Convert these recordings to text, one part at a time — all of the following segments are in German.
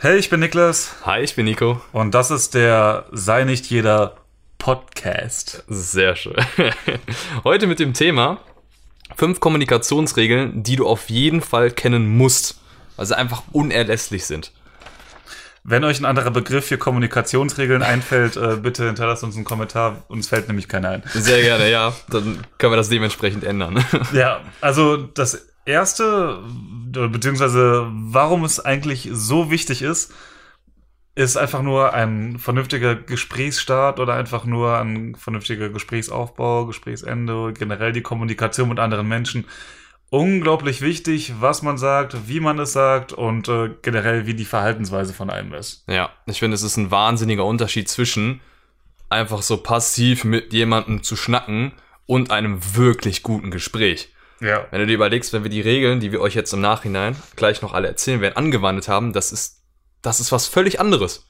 Hey, ich bin Niklas Hi, ich bin Nico. und das ist der Sei nicht jeder Podcast. Sehr schön. Heute mit dem Thema fünf Kommunikationsregeln, die du auf jeden Fall kennen musst, weil sie einfach unerlässlich sind. Wenn euch ein anderer Begriff für Kommunikationsregeln einfällt, äh, bitte hinterlasst uns einen Kommentar. Uns fällt nämlich keiner ein. Sehr gerne, ja. Dann können wir das dementsprechend ändern. Ja, also das erste, beziehungsweise warum es eigentlich so wichtig ist, ist einfach nur ein vernünftiger Gesprächsstart oder einfach nur ein vernünftiger Gesprächsaufbau, Gesprächsende, generell die Kommunikation mit anderen Menschen. Unglaublich wichtig, was man sagt, wie man es sagt und äh, generell wie die Verhaltensweise von einem ist. Ja, ich finde, es ist ein wahnsinniger Unterschied zwischen einfach so passiv mit jemandem zu schnacken und einem wirklich guten Gespräch. Ja. Wenn du dir überlegst, wenn wir die Regeln, die wir euch jetzt im Nachhinein gleich noch alle erzählen werden, angewandt haben, das ist, das ist was völlig anderes.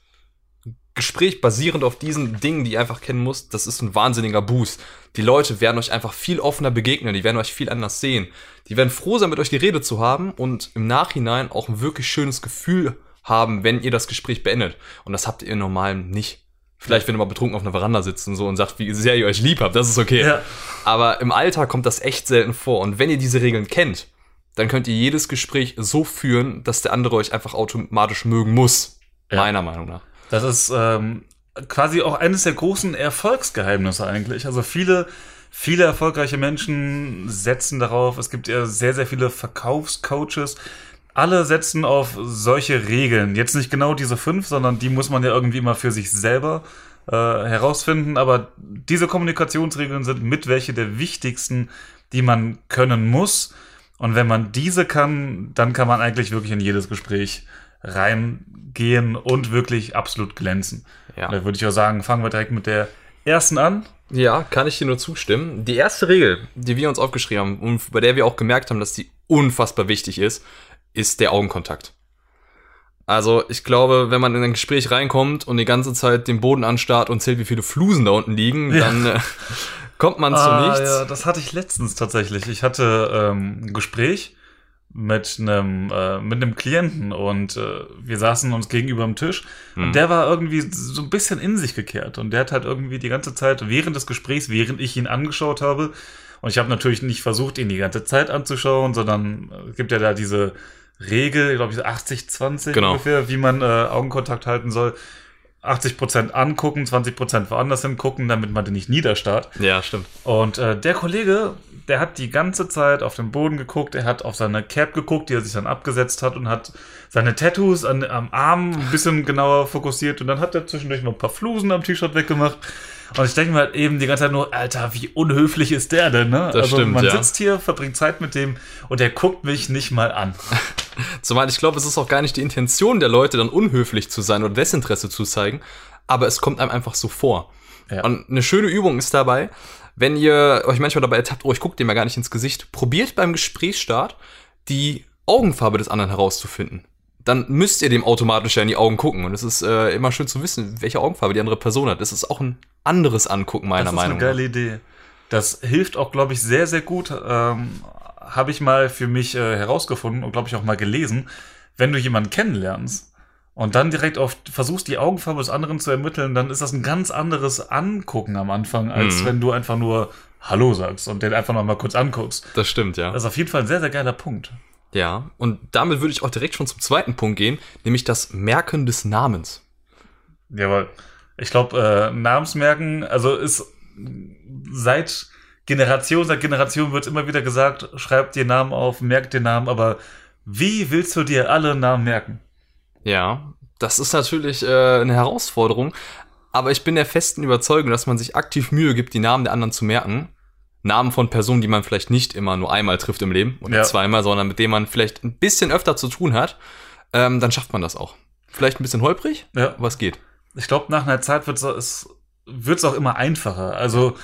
Gespräch basierend auf diesen Dingen, die ihr einfach kennen musst, das ist ein wahnsinniger Boost. Die Leute werden euch einfach viel offener begegnen, die werden euch viel anders sehen. Die werden froh sein, mit euch die Rede zu haben und im Nachhinein auch ein wirklich schönes Gefühl haben, wenn ihr das Gespräch beendet. Und das habt ihr im Normalen nicht. Vielleicht, wenn ihr mal betrunken auf einer Veranda sitzt und so und sagt, wie sehr ihr euch lieb habt, das ist okay. Ja. Aber im Alltag kommt das echt selten vor. Und wenn ihr diese Regeln kennt, dann könnt ihr jedes Gespräch so führen, dass der andere euch einfach automatisch mögen muss. Ja. Meiner Meinung nach. Das ist ähm, quasi auch eines der großen Erfolgsgeheimnisse eigentlich. Also viele, viele erfolgreiche Menschen setzen darauf. Es gibt ja sehr, sehr viele Verkaufscoaches. Alle setzen auf solche Regeln. Jetzt nicht genau diese fünf, sondern die muss man ja irgendwie immer für sich selber äh, herausfinden. Aber diese Kommunikationsregeln sind mit welche der wichtigsten, die man können muss. Und wenn man diese kann, dann kann man eigentlich wirklich in jedes Gespräch reingehen und wirklich absolut glänzen. Ja. Da würde ich auch sagen, fangen wir direkt mit der ersten an. Ja, kann ich dir nur zustimmen. Die erste Regel, die wir uns aufgeschrieben haben und bei der wir auch gemerkt haben, dass die unfassbar wichtig ist, ist der Augenkontakt. Also ich glaube, wenn man in ein Gespräch reinkommt und die ganze Zeit den Boden anstarrt und zählt, wie viele Flusen da unten liegen, Ja. dann äh, kommt man zu Ah, nichts. ja, das hatte ich letztens tatsächlich. Ich hatte ähm, ein Gespräch mit einem äh, mit einem Klienten und äh, wir saßen uns gegenüber am Tisch Hm. und der war irgendwie so ein bisschen in sich gekehrt und der hat halt irgendwie die ganze Zeit während des Gesprächs, während ich ihn angeschaut habe und ich habe natürlich nicht versucht, ihn die ganze Zeit anzuschauen, sondern äh, es gibt ja da diese Regel, glaube ich, 80-20 Genau. ungefähr, wie man äh, Augenkontakt halten soll. 80% angucken, 20% woanders hingucken, damit man den nicht niederstarrt. Ja, stimmt. Und äh, der Kollege, der hat die ganze Zeit auf den Boden geguckt, er hat auf seine Cap geguckt, die er sich dann abgesetzt hat und hat seine Tattoos an, am Arm ein bisschen genauer fokussiert und dann hat er zwischendurch noch ein paar Flusen am T-Shirt weggemacht. Und ich denke mir halt eben die ganze Zeit nur, Alter, wie unhöflich ist der denn, ne? Das stimmt, man ja. sitzt hier, verbringt Zeit mit dem und der guckt mich nicht mal an. Zumal ich glaube, es ist auch gar nicht die Intention der Leute, dann unhöflich zu sein oder Desinteresse zu zeigen, aber es kommt einem einfach so vor. Ja. Und eine schöne Übung ist dabei, wenn ihr euch manchmal dabei ertappt, oh, ich gucke dem ja gar nicht ins Gesicht, probiert beim Gesprächsstart die Augenfarbe des anderen herauszufinden. Dann müsst ihr dem automatisch ja in die Augen gucken. Und es ist äh, immer schön zu wissen, welche Augenfarbe die andere Person hat. Das ist auch ein anderes Angucken, meiner das ist Meinung eine geile Idee. Das hilft auch, glaube ich, sehr, sehr gut. Ähm, Habe ich mal für mich äh, herausgefunden und, glaube ich, auch mal gelesen. Wenn du jemanden kennenlernst und dann direkt auf versuchst, die Augenfarbe des anderen zu ermitteln, dann ist das ein ganz anderes Angucken am Anfang, als Mhm. wenn du einfach nur Hallo sagst und den einfach noch mal kurz anguckst. nach. Das stimmt, ja. Das ist auf jeden Fall ein sehr, sehr geiler Punkt. Ja, und damit würde ich auch direkt schon zum zweiten Punkt gehen, nämlich das Merken des Namens. Ja, aber ich glaube, äh, Namensmerken, also ist seit Generation, seit Generation wird immer wieder gesagt, schreib dir Namen auf, merk dir Namen, aber wie willst du dir alle Namen merken? Ja, das ist natürlich äh, eine Herausforderung, aber ich bin der festen Überzeugung, dass man sich aktiv Mühe gibt, die Namen der anderen zu merken. Namen von Personen, die man vielleicht nicht immer nur einmal trifft im Leben oder Ja. zweimal, sondern mit denen man vielleicht ein bisschen öfter zu tun hat, ähm, dann schafft man das auch. Vielleicht ein bisschen holprig, Ja. aber es geht. Ich glaube, nach einer Zeit wird es wird's auch immer einfacher. Also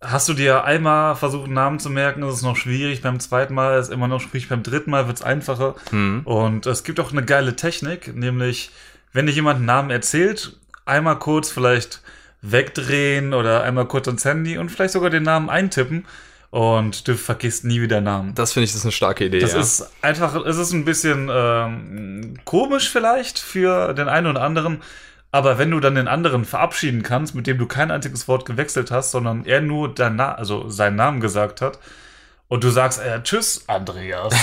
hast du dir einmal versucht, einen Namen zu merken, ist es noch schwierig. Beim zweiten Mal ist immer noch schwierig. Beim dritten Mal wird es einfacher. Hm. Und es gibt auch eine geile Technik, nämlich, wenn dir jemand einen Namen erzählt, einmal kurz vielleicht wegdrehen oder einmal kurz ans Handy und vielleicht sogar den Namen eintippen und du vergisst nie wieder Namen. Das finde ich, das ist eine starke Idee. Das ja. ist einfach, es ist ein bisschen ähm, komisch vielleicht für den einen oder anderen, aber wenn du dann den anderen verabschieden kannst, mit dem du kein einziges Wort gewechselt hast, sondern er nur dein Na also seinen Namen gesagt hat, und du sagst, äh, tschüss, Andreas.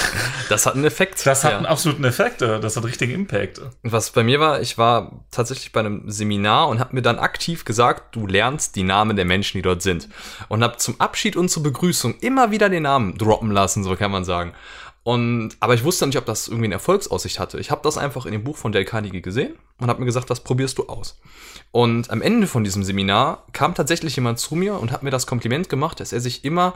das hat einen Effekt. Das hat ja. einen absoluten Effekt, äh, das hat richtigen Impact. Was bei mir war, ich war tatsächlich bei einem Seminar und habe mir dann aktiv gesagt, du lernst die Namen der Menschen, die dort sind. Und habe zum Abschied und zur Begrüßung immer wieder den Namen droppen lassen, so kann man sagen. Und, aber ich wusste nicht, ob das irgendwie eine Erfolgsaussicht hatte. Ich habe das einfach in dem Buch von Dale Carnegie gesehen und habe mir gesagt, das probierst du aus. Und am Ende von diesem Seminar kam tatsächlich jemand zu mir und hat mir das Kompliment gemacht, dass er sich immer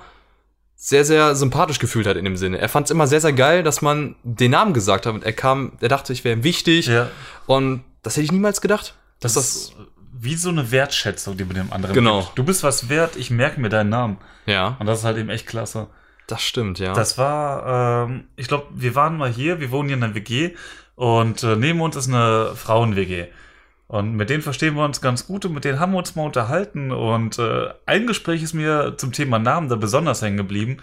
sehr, sehr sympathisch gefühlt hat in dem Sinne. Er fand es immer sehr, sehr geil, dass man den Namen gesagt hat und er kam, er dachte, ich wäre ihm wichtig. Ja. Und das hätte ich niemals gedacht. Das, Dass ist wie so eine Wertschätzung, die mit dem anderen Genau. gibt. Du bist was wert, ich merke mir deinen Namen. ja, Und das ist halt eben echt klasse. das stimmt, ja. Das war, ähm, ich glaube, wir waren mal hier, wir wohnen hier in einer WG und äh, neben uns ist eine Frauen-WG. Und mit denen verstehen wir uns ganz gut und mit denen haben wir uns mal unterhalten. Und äh, ein Gespräch ist mir zum Thema Namen da besonders hängen geblieben.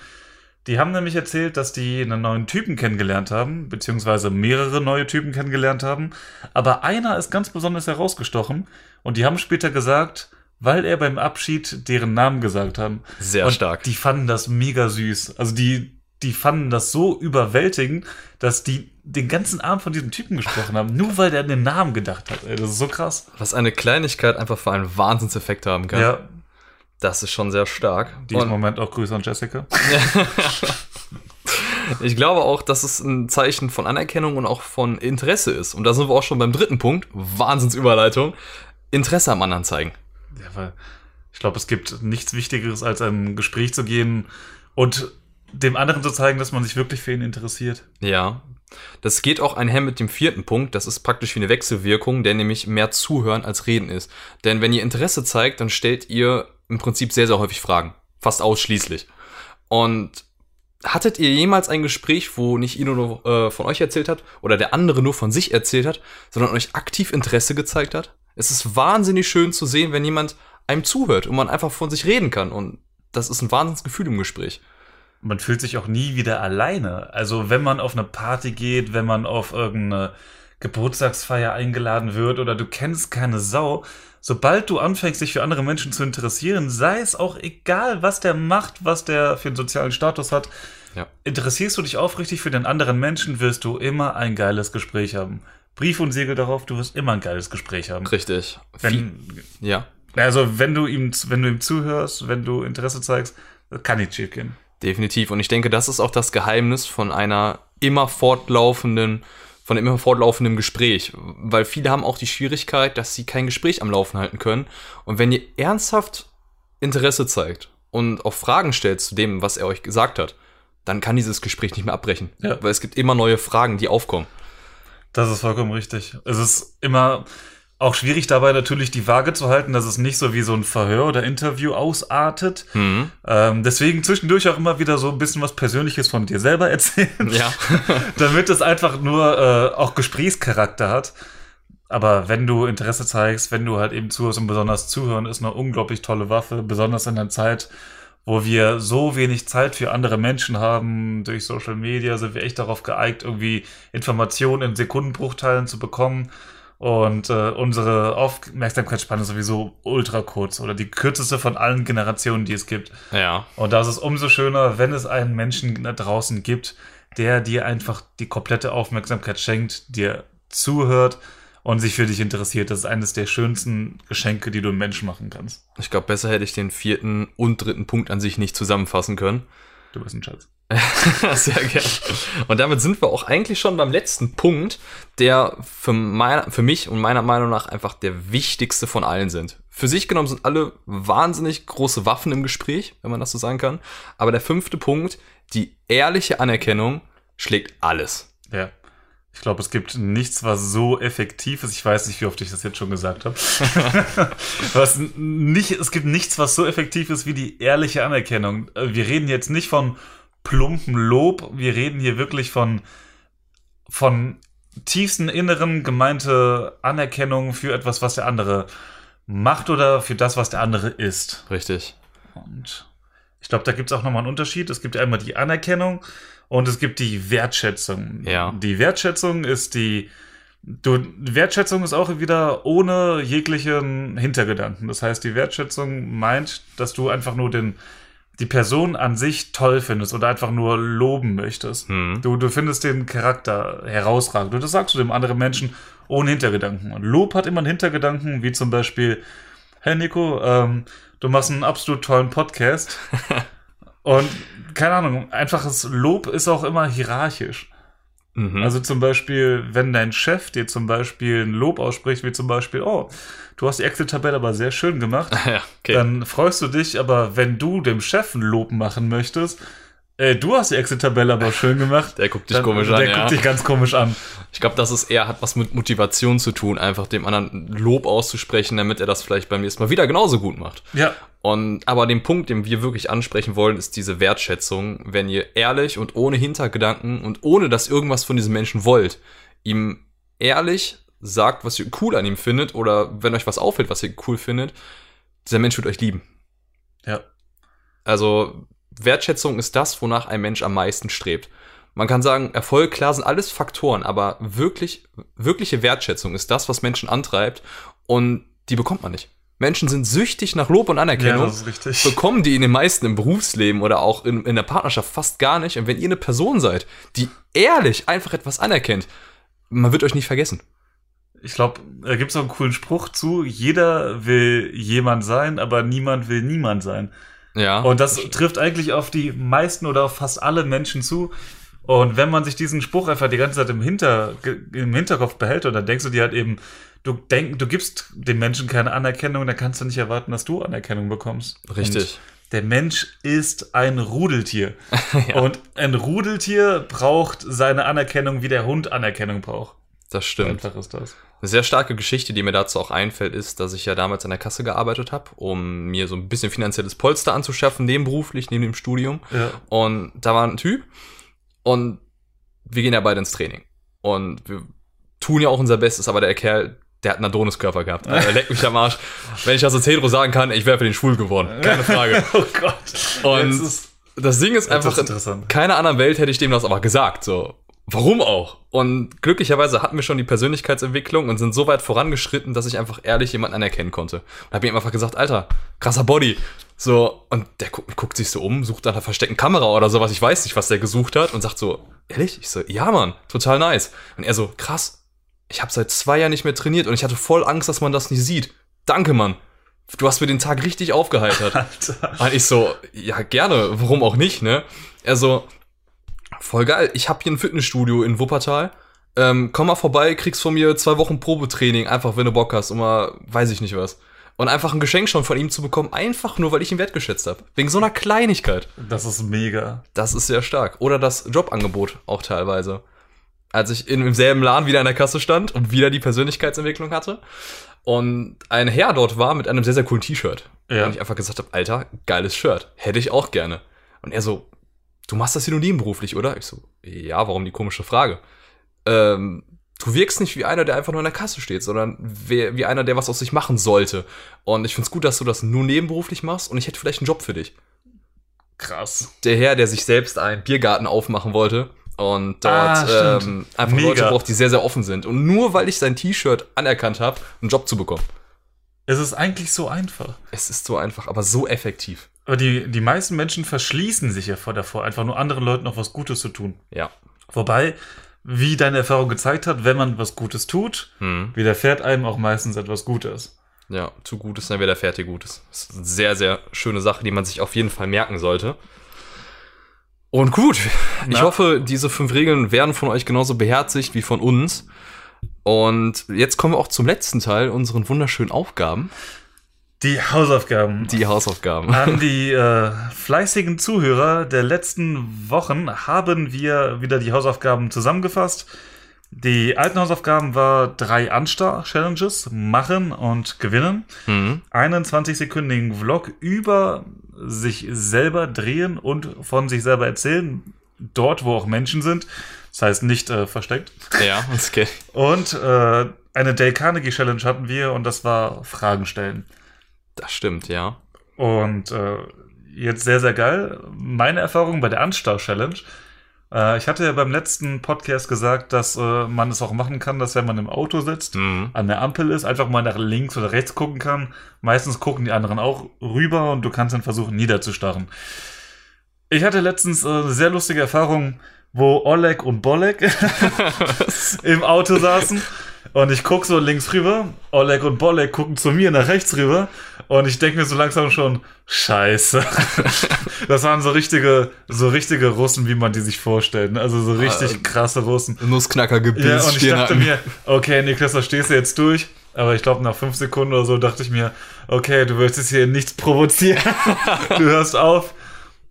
Die haben nämlich erzählt, dass die einen neuen Typen kennengelernt haben, beziehungsweise mehrere neue Typen kennengelernt haben. Aber einer ist ganz besonders herausgestochen. Und die haben später gesagt, weil er beim Abschied deren Namen gesagt haben. Sehr Und stark. Die fanden das mega süß. Also die, die fanden das so überwältigend, dass die den ganzen Abend von diesem Typen gesprochen haben, nur weil der an den Namen gedacht hat. Ey, das ist so krass. Was eine Kleinigkeit einfach für einen Wahnsinnseffekt haben kann. Ja, Das ist schon sehr stark. diesen Moment auch Grüße an Jessica. ich glaube auch, dass es ein Zeichen von Anerkennung und auch von Interesse ist. Und da sind wir auch schon beim dritten Punkt. Wahnsinnsüberleitung. Interesse am anderen zeigen. Ja, weil ich glaube, es gibt nichts Wichtigeres, als ein Gespräch zu gehen und dem anderen zu zeigen, dass man sich wirklich für ihn interessiert. Ja. Das geht auch einher mit dem vierten Punkt. Das ist praktisch wie eine Wechselwirkung, der nämlich mehr zuhören als reden ist. Denn wenn ihr Interesse zeigt, dann stellt ihr im Prinzip sehr, sehr häufig Fragen. Fast ausschließlich. Und hattet ihr jemals ein Gespräch, wo nicht Ino nur äh, von euch erzählt hat oder der andere nur von sich erzählt hat, sondern euch aktiv Interesse gezeigt hat? Es ist wahnsinnig schön zu sehen, wenn jemand einem zuhört und man einfach von sich reden kann. Und das ist ein Wahnsinnsgefühl im Gespräch. Man fühlt sich auch nie wieder alleine. Also wenn man auf eine Party geht, wenn man auf irgendeine Geburtstagsfeier eingeladen wird oder du kennst keine Sau, sobald du anfängst, dich für andere Menschen zu interessieren, sei es auch egal, was der macht, was der für einen sozialen Status hat, Ja. interessierst du dich aufrichtig für den anderen Menschen, wirst du immer ein geiles Gespräch haben. Brief und Siegel darauf, du wirst immer ein geiles Gespräch haben. Richtig. Wenn, ja. also wenn du ihm, wenn du ihm zuhörst, wenn du Interesse zeigst, kann nicht schief gehen. Definitiv. Und ich denke, das ist auch das Geheimnis von einer immer fortlaufenden, von einem immer fortlaufenden Gespräch. Weil viele haben auch die Schwierigkeit, dass sie kein Gespräch am Laufen halten können. Und wenn ihr ernsthaft Interesse zeigt und auch Fragen stellt zu dem, was er euch gesagt hat, dann kann dieses Gespräch nicht mehr abbrechen. Ja. Weil es gibt immer neue Fragen, die aufkommen. Das ist vollkommen richtig. Es ist immer auch schwierig dabei natürlich die Waage zu halten, dass es nicht so wie so ein Verhör oder Interview ausartet. Mhm. Ähm, deswegen zwischendurch auch immer wieder so ein bisschen was Persönliches von dir selber erzählen, Ja. damit es einfach nur äh, auch Gesprächscharakter hat. Aber wenn du Interesse zeigst, wenn du halt eben zuhörst und besonders zuhören, ist eine unglaublich tolle Waffe, besonders in der Zeit, wo wir so wenig Zeit für andere Menschen haben. Durch Social Media sind wir echt darauf geeigt, irgendwie Informationen in Sekundenbruchteilen zu bekommen. Und äh, unsere Aufmerksamkeitsspanne ist sowieso ultra kurz oder die kürzeste von allen Generationen, die es gibt. ja. Und da ist es umso schöner, wenn es einen Menschen da draußen gibt, der dir einfach die komplette Aufmerksamkeit schenkt, dir zuhört und sich für dich interessiert. Das ist eines der schönsten Geschenke, die du einem Menschen machen kannst. Ich glaube, besser hätte ich den vierten und dritten Punkt an sich nicht zusammenfassen können. Du bist ein Schatz. Sehr gerne. Und damit sind wir auch eigentlich schon beim letzten Punkt, der für, mein, für mich und meiner Meinung nach einfach der wichtigste von allen sind. Für sich genommen sind alle wahnsinnig große Waffen im Gespräch, wenn man das so sagen kann. Aber der fünfte Punkt, die ehrliche Anerkennung, schlägt alles. Ja. Ich glaube, es gibt nichts, was so effektiv ist. Ich weiß nicht, wie oft ich das jetzt schon gesagt habe. was nicht, es gibt nichts, was so effektiv ist wie die ehrliche Anerkennung. Äh, Wir reden jetzt nicht von plumpen Lob. Wir reden hier wirklich von, von tiefsten Inneren gemeinte Anerkennung für etwas, was der andere macht oder für das, was der andere ist. Richtig. Und Ich glaube, da gibt es auch nochmal einen Unterschied. Es gibt einmal die Anerkennung und es gibt die Wertschätzung. Ja. Die Wertschätzung ist die, du, Wertschätzung ist auch wieder ohne jeglichen Hintergedanken. Das heißt, die Wertschätzung meint, dass du einfach nur den, die Person an sich toll findest oder einfach nur loben möchtest. Hm. Du, du findest den Charakter herausragend. Und das sagst du dem anderen Menschen ohne Hintergedanken. Und Lob hat immer einen Hintergedanken, wie zum Beispiel, hey Nico, ähm, du machst einen absolut tollen Podcast. Und keine Ahnung, einfaches Lob ist auch immer hierarchisch. Mhm. Also zum Beispiel, wenn dein Chef dir zum Beispiel ein Lob ausspricht, wie zum Beispiel, oh, du hast die Excel-Tabelle aber sehr schön gemacht, ja, okay. dann freust du dich, aber wenn du dem Chef ein Lob machen möchtest, äh, du hast die Excel-Tabelle aber schön gemacht. Der guckt dich dann, komisch der an, guckt ja. dich ganz komisch an. Ich glaube, dass es eher hat was mit Motivation zu tun, einfach dem anderen Lob auszusprechen, damit er das vielleicht beim nächsten Mal wieder genauso gut macht. Ja, Und aber den Punkt, den wir wirklich ansprechen wollen, ist diese Wertschätzung, wenn ihr ehrlich und ohne Hintergedanken und ohne dass irgendwas von diesem Menschen wollt, ihm ehrlich sagt, was ihr cool an ihm findet oder wenn euch was auffällt, was ihr cool findet, dieser Mensch wird euch lieben. ja. Also Wertschätzung ist das, wonach ein Mensch am meisten strebt. Man kann sagen, Erfolg, klar, sind alles Faktoren, aber wirklich, wirkliche Wertschätzung ist das, was Menschen antreibt und die bekommt man nicht. Menschen sind süchtig nach Lob und Ja, Anerkennung, das ist richtig. bekommen die in den meisten im Berufsleben oder auch in, in der Partnerschaft fast gar nicht. Und wenn ihr eine Person seid, die ehrlich einfach etwas anerkennt, man wird euch nicht vergessen. Ich glaube, da gibt es auch einen coolen Spruch zu, jeder will jemand sein, aber niemand will niemand sein. Ja. Und das trifft eigentlich auf die meisten oder auf fast alle Menschen zu. Und wenn man sich diesen Spruch einfach die ganze Zeit im, Hinter, im Hinterkopf behält, und dann denkst du dir halt eben, du denk, du gibst dem Menschen keine Anerkennung, dann kannst du nicht erwarten, dass du Anerkennung bekommst. Richtig. Und der Mensch ist ein Rudeltier. Und ein Rudeltier braucht seine Anerkennung, wie der Hund Anerkennung braucht. Das stimmt. Einfach ist das. Eine sehr starke Geschichte, die mir dazu auch einfällt, ist, dass ich ja damals an der Kasse gearbeitet habe, um mir so ein bisschen finanzielles Polster anzuschaffen, nebenberuflich, neben dem Studium. Ja. Und da war ein Typ und wir gehen ja beide ins Training. Und wir tun ja auch unser Bestes, aber der Kerl, der hat einen Adoniskörper gehabt. Er leckt mich am Arsch. Wenn ich das als Hetero sagen kann, ich wäre für den schwul geworden. Keine Frage. Oh Gott. Und das Ding ist einfach, ist in interessant. keiner anderen Welt hätte ich dem das aber gesagt. So, warum auch? Und glücklicherweise hatten wir schon die Persönlichkeitsentwicklung und sind so weit vorangeschritten, dass ich einfach ehrlich jemanden anerkennen konnte. Und habe ihm einfach gesagt, Alter, krasser Body. So, und der guckt, guckt sich so um, sucht nach einer versteckten Kamera oder sowas, ich weiß nicht, was der gesucht hat und sagt so, ehrlich? Ich so, ja, Mann, total nice. Und er so, krass, ich habe seit zwei Jahren nicht mehr trainiert und ich hatte voll Angst, dass man das nicht sieht. Danke, Mann. Du hast mir den Tag richtig aufgeheitert. Alter. Und ich so, ja, gerne, warum auch nicht, ne? Er so, voll geil, ich hab hier ein Fitnessstudio in Wuppertal. Ähm, komm mal vorbei, kriegst von mir zwei Wochen Probetraining, einfach wenn du Bock hast, und mal, weiß ich nicht was. Und einfach ein Geschenk schon von ihm zu bekommen, einfach nur, weil ich ihn wertgeschätzt habe. Wegen so einer Kleinigkeit. Das ist mega. Das ist sehr stark. Oder das Jobangebot auch teilweise. Als ich in, im selben Laden wieder an der Kasse stand und wieder die Persönlichkeitsentwicklung hatte und ein Herr dort war mit einem sehr, sehr coolen T-Shirt. Ja. Und ich einfach gesagt habe, Alter, geiles Shirt. Hätte ich auch gerne. Und er so, du machst das hier nur nebenberuflich, oder? Ich so, ja, warum die komische Frage? Ähm, du wirkst nicht wie einer, der einfach nur an der Kasse steht, sondern wie, wie einer, der was aus sich machen sollte. Und ich find's gut, dass du das nur nebenberuflich machst und ich hätte vielleicht einen Job für dich Krass. der Herr, der sich selbst einen Biergarten aufmachen wollte und dort Ah, ähm, einfach Mega. Leute braucht, die sehr, sehr offen sind. Und nur weil ich sein T-Shirt anerkannt habe, einen Job zu bekommen. Es ist eigentlich so einfach. Es ist so einfach, aber so effektiv. Aber die, die meisten Menschen verschließen sich ja vor davor, einfach nur anderen Leuten noch was Gutes zu tun. Ja. Wobei, wie deine Erfahrung gezeigt hat, wenn man was Gutes tut, Hm. widerfährt einem auch meistens etwas Gutes. Ja, zu Gutes, dann der fertig Gutes. Das ist eine sehr, sehr schöne Sache, die man sich auf jeden Fall merken sollte. Und gut, ich Na. hoffe, diese fünf Regeln werden von euch genauso beherzigt wie von uns. Und jetzt kommen wir auch zum letzten Teil, unseren wunderschönen Aufgaben, Die Hausaufgaben. die Hausaufgaben. An die äh, fleißigen Zuhörer der letzten Wochen haben wir wieder die Hausaufgaben zusammengefasst. Die alten Hausaufgaben war drei Anstar-Challenges, machen und gewinnen. Mhm. Einen 20-sekündigen Vlog über sich selber drehen und von sich selber erzählen, dort, wo auch Menschen sind. Das heißt nicht äh, versteckt. Ja, okay. Und äh, eine Dale Carnegie Challenge hatten wir und das war Fragen stellen. Das stimmt, ja. Und äh, jetzt sehr, sehr geil. Meine Erfahrung bei der Anstar-Challenge. Äh, ich hatte ja beim letzten Podcast gesagt, dass äh, man es auch machen kann, dass wenn man im Auto sitzt, Mhm. an der Ampel ist, einfach mal nach links oder rechts gucken kann. Meistens gucken die anderen auch rüber und du kannst dann versuchen, niederzustarren. Ich hatte letztens äh, eine sehr lustige Erfahrung, wo Oleg und Bolek im Auto saßen und ich guck so links rüber, Oleg und Bolek gucken zu mir nach rechts rüber und ich denke mir so langsam schon, scheiße. Das waren so richtige, so richtige Russen, wie man die sich vorstellt. ne? Also so richtig Ah, krasse Russen. Nussknackergebiss Ja, und ich dachte mir, okay, Niklas, da stehst du jetzt durch. Aber ich glaube, nach fünf Sekunden oder so dachte ich mir, okay, du wirst jetzt hier nichts provozieren. du hörst auf.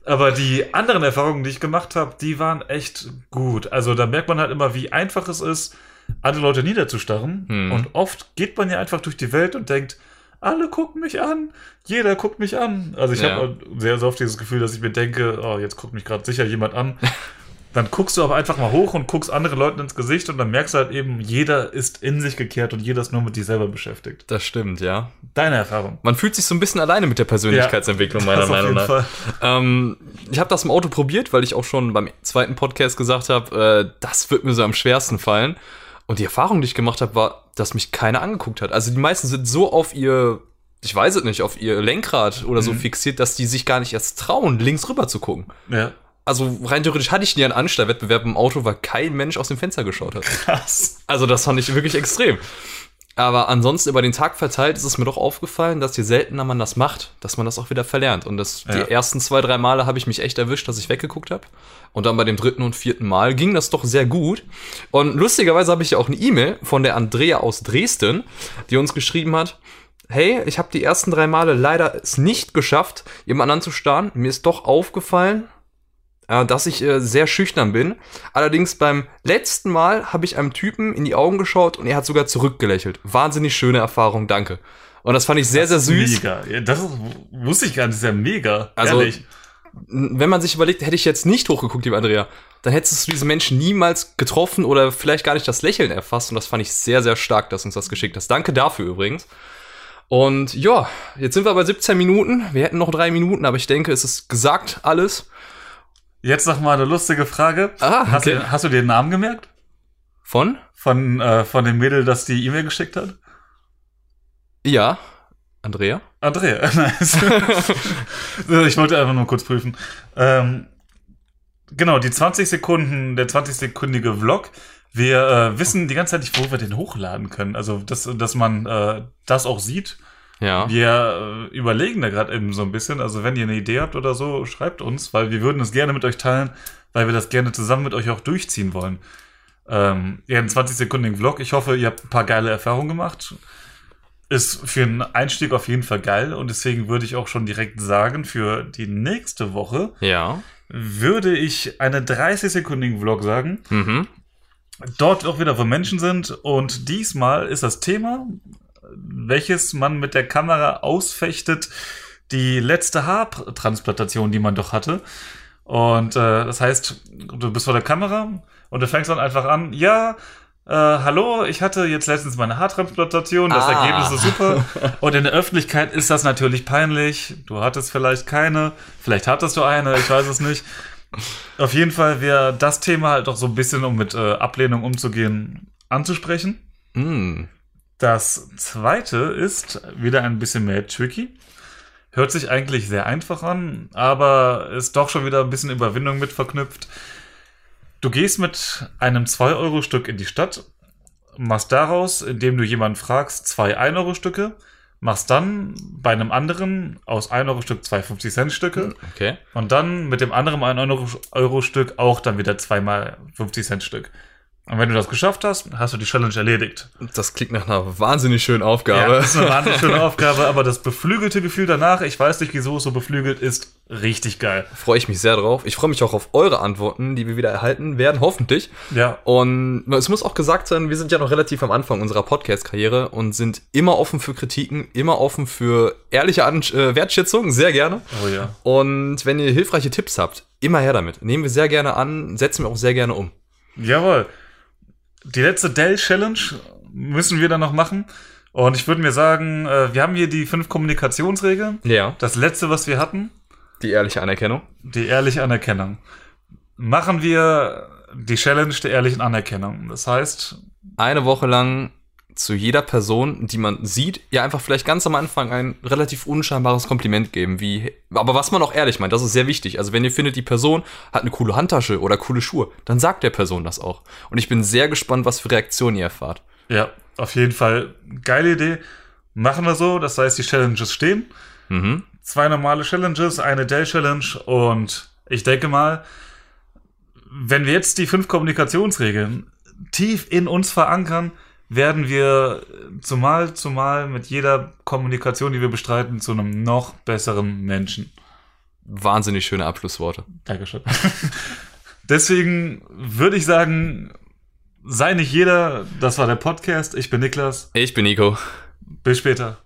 Aber die anderen Erfahrungen, die ich gemacht habe, die waren echt gut. Also da merkt man halt immer, wie einfach es ist, andere Leute niederzustarren. Hm. Und oft geht man ja einfach durch die Welt und denkt, alle gucken mich an, jeder guckt mich an. Also ich Ja. habe sehr, sehr oft dieses Gefühl, dass ich mir denke, oh, jetzt guckt mich gerade sicher jemand an. Dann guckst du aber einfach mal hoch und guckst anderen Leuten ins Gesicht und dann merkst du halt eben, jeder ist in sich gekehrt und jeder ist nur mit sich selber beschäftigt. Das stimmt, ja. Deine Erfahrung. Man fühlt sich so ein bisschen alleine mit der Persönlichkeitsentwicklung, meiner Das auf Meinung jeden nach. Fall. Ähm, ich habe das im Auto probiert, weil ich auch schon beim zweiten Podcast gesagt habe, äh, das wird mir so am schwersten fallen. Und die Erfahrung, die ich gemacht habe, war, dass mich keiner angeguckt hat. Also die meisten sind so auf ihr, ich weiß es nicht, auf ihr Lenkrad oder so Mhm. fixiert, dass die sich gar nicht erst trauen, links rüber zu gucken. Ja. Also rein theoretisch hatte ich nie einen Anstellwettbewerb im Auto, weil kein Mensch aus dem Fenster geschaut hat. Krass. Also das fand ich wirklich extrem. Aber ansonsten über den Tag verteilt ist es mir doch aufgefallen, dass je seltener man das macht, dass man das auch wieder verlernt. Und das, Ja. die ersten zwei, drei Male habe ich mich echt erwischt, dass ich weggeguckt habe. Und dann bei dem dritten und vierten Mal ging das doch sehr gut. Und lustigerweise habe ich ja auch eine E-Mail von der Andrea aus Dresden, die uns geschrieben hat, hey, ich habe die ersten drei Male leider es nicht geschafft, jemanden anzustarren. Mir ist doch aufgefallen, äh, dass ich äh, sehr schüchtern bin. Allerdings beim letzten Mal habe ich einem Typen in die Augen geschaut und er hat sogar zurückgelächelt. Wahnsinnig schöne Erfahrung, danke. Und das fand ich sehr, sehr süß. Mega. Ja, das wusste ich gar nicht, das ist ja mega. Also- Ehrlich. Wenn man sich überlegt, hätte ich jetzt nicht hochgeguckt, liebe Andrea, dann hättest du diese Menschen niemals getroffen oder vielleicht gar nicht das Lächeln erfasst. Und das fand ich sehr, sehr stark, dass du uns das geschickt hast. Danke dafür übrigens. Und ja, jetzt sind wir bei 17 Minuten. Wir hätten noch drei Minuten, aber ich denke, es ist gesagt alles. Jetzt noch mal eine lustige Frage. Ah, hast, okay. du, hast du dir den Namen gemerkt? Von? Von, äh, von dem Mädel, das die E-Mail geschickt hat? Ja. Andrea? Andrea, nice. ich wollte einfach nur kurz prüfen. Ähm, genau, die 20 Sekunden, der 20-sekündige Vlog. Wir äh, wissen die ganze Zeit nicht, wo wir den hochladen können. Also, dass, dass man äh, das auch sieht. Ja. Wir äh, überlegen da gerade eben so ein bisschen. Also, wenn ihr eine Idee habt oder so, schreibt uns, weil wir würden es gerne mit euch teilen, weil wir das gerne zusammen mit euch auch durchziehen wollen. Ähm, ja, einen 20-sekündigen Vlog. Ich hoffe, ihr habt ein paar geile Erfahrungen gemacht. Ist für einen Einstieg auf jeden Fall geil und deswegen würde ich auch schon direkt sagen, für die nächste Woche Ja. würde ich einen 30-sekündigen Vlog sagen. Mhm. Dort auch wieder, wo Menschen sind und diesmal ist das Thema, welches man mit der Kamera ausfechtet, die letzte Haartransplantation, die man doch hatte. Und äh, das heißt, du bist vor der Kamera und du fängst dann einfach an, ja, äh, hallo, ich hatte jetzt letztens meine Haartransplantation, das Ah. Ergebnis ist super. Und in der Öffentlichkeit ist das natürlich peinlich. Du hattest vielleicht keine, vielleicht hattest du eine, ich weiß es nicht. Auf jeden Fall wäre das Thema halt auch so ein bisschen, um mit äh, Ablehnung umzugehen, anzusprechen. Mm. Das zweite ist wieder ein bisschen mehr tricky. Hört sich eigentlich sehr einfach an, aber ist doch schon wieder ein bisschen Überwindung mit verknüpft. Du gehst mit einem 2-Euro-Stück in die Stadt, machst daraus, indem du jemanden fragst, zwei 1-Euro-Stücke, machst dann bei einem anderen aus 1-Euro-Stück zwei 50-Cent-Stücke Okay. und dann mit dem anderen 1-Euro-Stück auch dann wieder zweimal 50-Cent-Stück. Und wenn du das geschafft hast, hast du die Challenge erledigt. Das klingt nach einer wahnsinnig schönen Ja, Aufgabe. das ist eine wahnsinnig schöne Aufgabe, aber das beflügelte Gefühl danach, ich weiß nicht, wieso es so beflügelt ist, richtig geil. freue ich mich sehr drauf. Ich freue mich auch auf eure Antworten, die wir wieder erhalten werden, hoffentlich. Ja, Und es muss auch gesagt sein, wir sind ja noch relativ am Anfang unserer Podcast-Karriere und sind immer offen für Kritiken, immer offen für ehrliche An äh, Wertschätzung, sehr gerne. oh ja. Und wenn ihr hilfreiche Tipps habt, immer her damit. Nehmen wir sehr gerne an, setzen wir auch sehr gerne um. Jawohl. Die letzte Dell-Challenge müssen wir dann noch machen. Und ich würde mir sagen, äh, wir haben hier die fünf Kommunikationsregeln. Ja. Das letzte, was wir hatten, Die ehrliche Anerkennung. Die ehrliche Anerkennung. Machen wir die Challenge der ehrlichen Anerkennung. Das heißt, Eine Woche lang zu jeder Person, die man sieht, ja einfach vielleicht ganz am Anfang ein relativ unscheinbares Kompliment geben, wie, aber was man auch ehrlich meint, das ist sehr wichtig. Also wenn ihr findet, die Person hat eine coole Handtasche oder coole Schuhe, dann sagt der Person das auch. Und ich bin sehr gespannt, was für Reaktionen ihr erfahrt. ja, auf jeden Fall geile Idee. Machen wir so. Das heißt, die Challenges stehen. Mhm. Zwei normale Challenges, eine Day Challenge und ich denke mal, wenn wir jetzt die fünf Kommunikationsregeln tief in uns verankern, werden wir zumal zumal mit jeder Kommunikation, die wir bestreiten, zu einem noch besseren Menschen. Wahnsinnig schöne Abschlussworte. Dankeschön. Deswegen würde ich sagen, sei nicht jeder. Das war der Podcast. Ich bin Niklas. Ich bin Nico. Bis später.